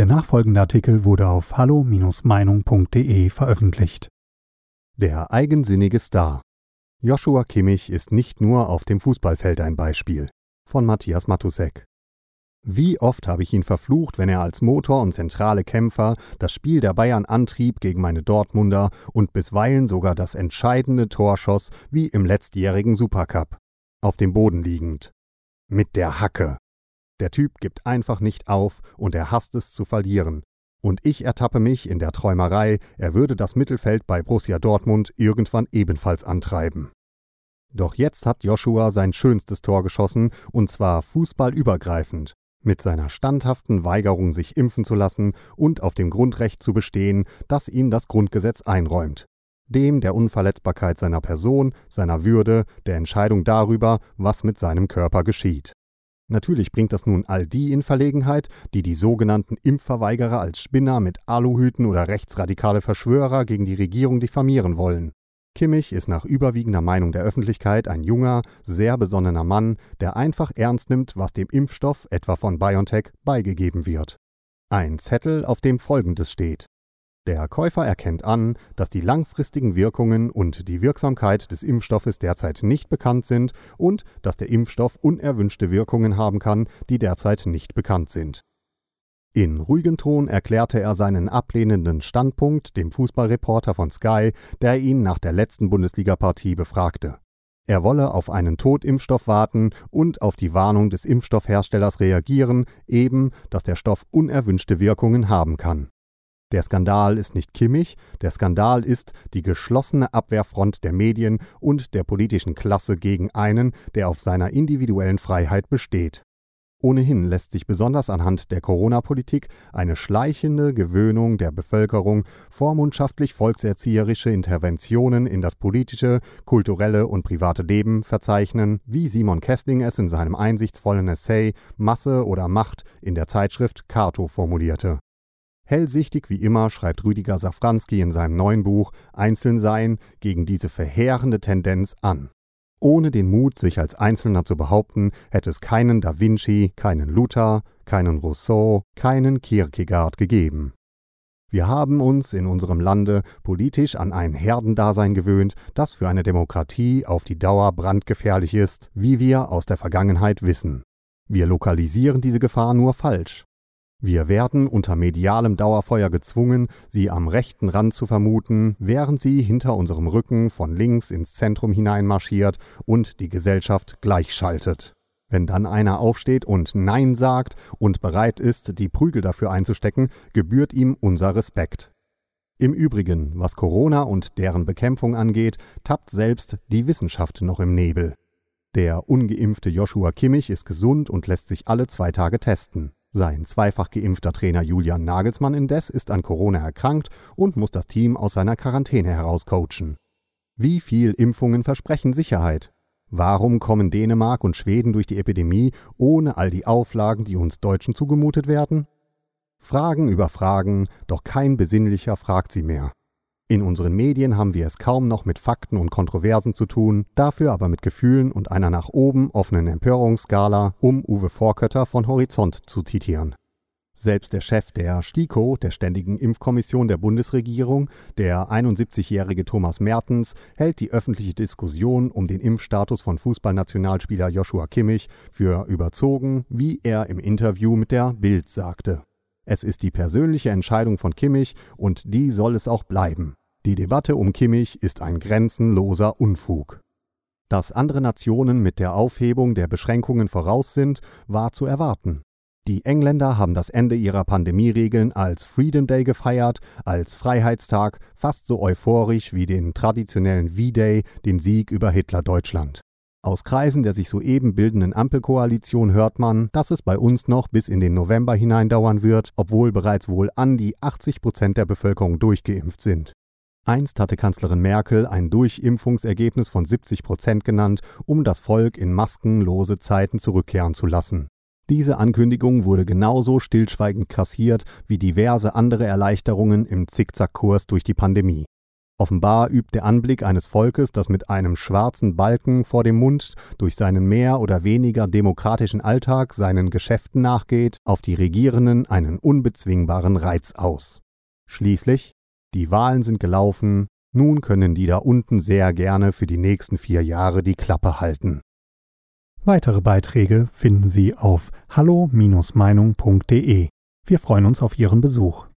Der nachfolgende Artikel wurde auf hallo-meinung.de veröffentlicht. Der eigensinnige Star. Joshua Kimmich ist nicht nur auf dem Fußballfeld ein Beispiel. Von Matthias Matusek. Wie oft habe ich ihn verflucht, wenn er als Motor und zentrale Kämpfer das Spiel der Bayern antrieb gegen meine Dortmunder und bisweilen sogar das entscheidende Tor schoss, wie im letztjährigen Supercup. Auf dem Boden liegend. Mit der Hacke. Der Typ gibt einfach nicht auf und er hasst es zu verlieren. Und ich ertappe mich in der Träumerei, er würde das Mittelfeld bei Borussia Dortmund irgendwann ebenfalls antreiben. Doch jetzt hat Joshua sein schönstes Tor geschossen, und zwar fußballübergreifend, mit seiner standhaften Weigerung, sich impfen zu lassen und auf dem Grundrecht zu bestehen, das ihm das Grundgesetz einräumt. Dem der Unverletzbarkeit seiner Person, seiner Würde, der Entscheidung darüber, was mit seinem Körper geschieht. Natürlich bringt das nun all die in Verlegenheit, die die sogenannten Impfverweigerer als Spinner mit Aluhüten oder rechtsradikale Verschwörer gegen die Regierung diffamieren wollen. Kimmich ist nach überwiegender Meinung der Öffentlichkeit ein junger, sehr besonnener Mann, der einfach ernst nimmt, was dem Impfstoff, etwa von BioNTech, beigegeben wird. Ein Zettel, auf dem Folgendes steht. Der Käufer erkennt an, dass die langfristigen Wirkungen und die Wirksamkeit des Impfstoffes derzeit nicht bekannt sind und dass der Impfstoff unerwünschte Wirkungen haben kann, die derzeit nicht bekannt sind. In ruhigem Ton erklärte er seinen ablehnenden Standpunkt dem Fußballreporter von Sky, der ihn nach der letzten Bundesligapartie befragte. Er wolle auf einen Totimpfstoff warten und auf die Warnung des Impfstoffherstellers reagieren, eben, dass der Stoff unerwünschte Wirkungen haben kann. Der Skandal ist nicht Kimmich, der Skandal ist die geschlossene Abwehrfront der Medien und der politischen Klasse gegen einen, der auf seiner individuellen Freiheit besteht. Ohnehin lässt sich besonders anhand der Corona-Politik eine schleichende Gewöhnung der Bevölkerung vormundschaftlich volkserzieherische Interventionen in das politische, kulturelle und private Leben verzeichnen, wie Simon Kessling es in seinem einsichtsvollen Essay Masse oder Macht in der Zeitschrift Cato formulierte. Hellsichtig wie immer schreibt Rüdiger Safranski in seinem neuen Buch Einzelnsein gegen diese verheerende Tendenz an. Ohne den Mut, sich als Einzelner zu behaupten, hätte es keinen Da Vinci, keinen Luther, keinen Rousseau, keinen Kierkegaard gegeben. Wir haben uns in unserem Lande politisch an ein Herdendasein gewöhnt, das für eine Demokratie auf die Dauer brandgefährlich ist, wie wir aus der Vergangenheit wissen. Wir lokalisieren diese Gefahr nur falsch. Wir werden unter medialem Dauerfeuer gezwungen, sie am rechten Rand zu vermuten, während sie hinter unserem Rücken von links ins Zentrum hineinmarschiert und die Gesellschaft gleichschaltet. Wenn dann einer aufsteht und Nein sagt und bereit ist, die Prügel dafür einzustecken, gebührt ihm unser Respekt. Im Übrigen, was Corona und deren Bekämpfung angeht, tappt selbst die Wissenschaft noch im Nebel. Der ungeimpfte Joshua Kimmich ist gesund und lässt sich alle zwei Tage testen. Sein zweifach geimpfter Trainer Julian Nagelsmann indes ist an Corona erkrankt und muss das Team aus seiner Quarantäne herauscoachen. Wie viel Impfungen versprechen Sicherheit? Warum kommen Dänemark und Schweden durch die Epidemie ohne all die Auflagen, die uns Deutschen zugemutet werden? Fragen über Fragen, doch kein Besinnlicher fragt sie mehr. In unseren Medien haben wir es kaum noch mit Fakten und Kontroversen zu tun, dafür aber mit Gefühlen und einer nach oben offenen Empörungsskala, um Uwe Vorkötter von Horizont zu zitieren. Selbst der Chef der STIKO, der Ständigen Impfkommission der Bundesregierung, der 71-jährige Thomas Mertens, hält die öffentliche Diskussion um den Impfstatus von Fußballnationalspieler Joshua Kimmich für überzogen, wie er im Interview mit der Bild sagte. Es ist die persönliche Entscheidung von Kimmich und die soll es auch bleiben. Die Debatte um Kimmich ist ein grenzenloser Unfug. Dass andere Nationen mit der Aufhebung der Beschränkungen voraus sind, war zu erwarten. Die Engländer haben das Ende ihrer Pandemieregeln als Freedom Day gefeiert, als Freiheitstag, fast so euphorisch wie den traditionellen V-Day, den Sieg über Hitler-Deutschland. Aus Kreisen der sich soeben bildenden Ampelkoalition hört man, dass es bei uns noch bis in den November hinein dauern wird, obwohl bereits wohl an die 80 Prozent der Bevölkerung durchgeimpft sind. Einst hatte Kanzlerin Merkel ein Durchimpfungsergebnis von 70 Prozent genannt, um das Volk in maskenlose Zeiten zurückkehren zu lassen. Diese Ankündigung wurde genauso stillschweigend kassiert wie diverse andere Erleichterungen im Zickzackkurs durch die Pandemie. Offenbar übt der Anblick eines Volkes, das mit einem schwarzen Balken vor dem Mund durch seinen mehr oder weniger demokratischen Alltag seinen Geschäften nachgeht, auf die Regierenden einen unbezwingbaren Reiz aus. Schließlich, die Wahlen sind gelaufen, nun können die da unten sehr gerne für die nächsten vier Jahre die Klappe halten. Weitere Beiträge finden Sie auf hallo-meinung.de. Wir freuen uns auf Ihren Besuch.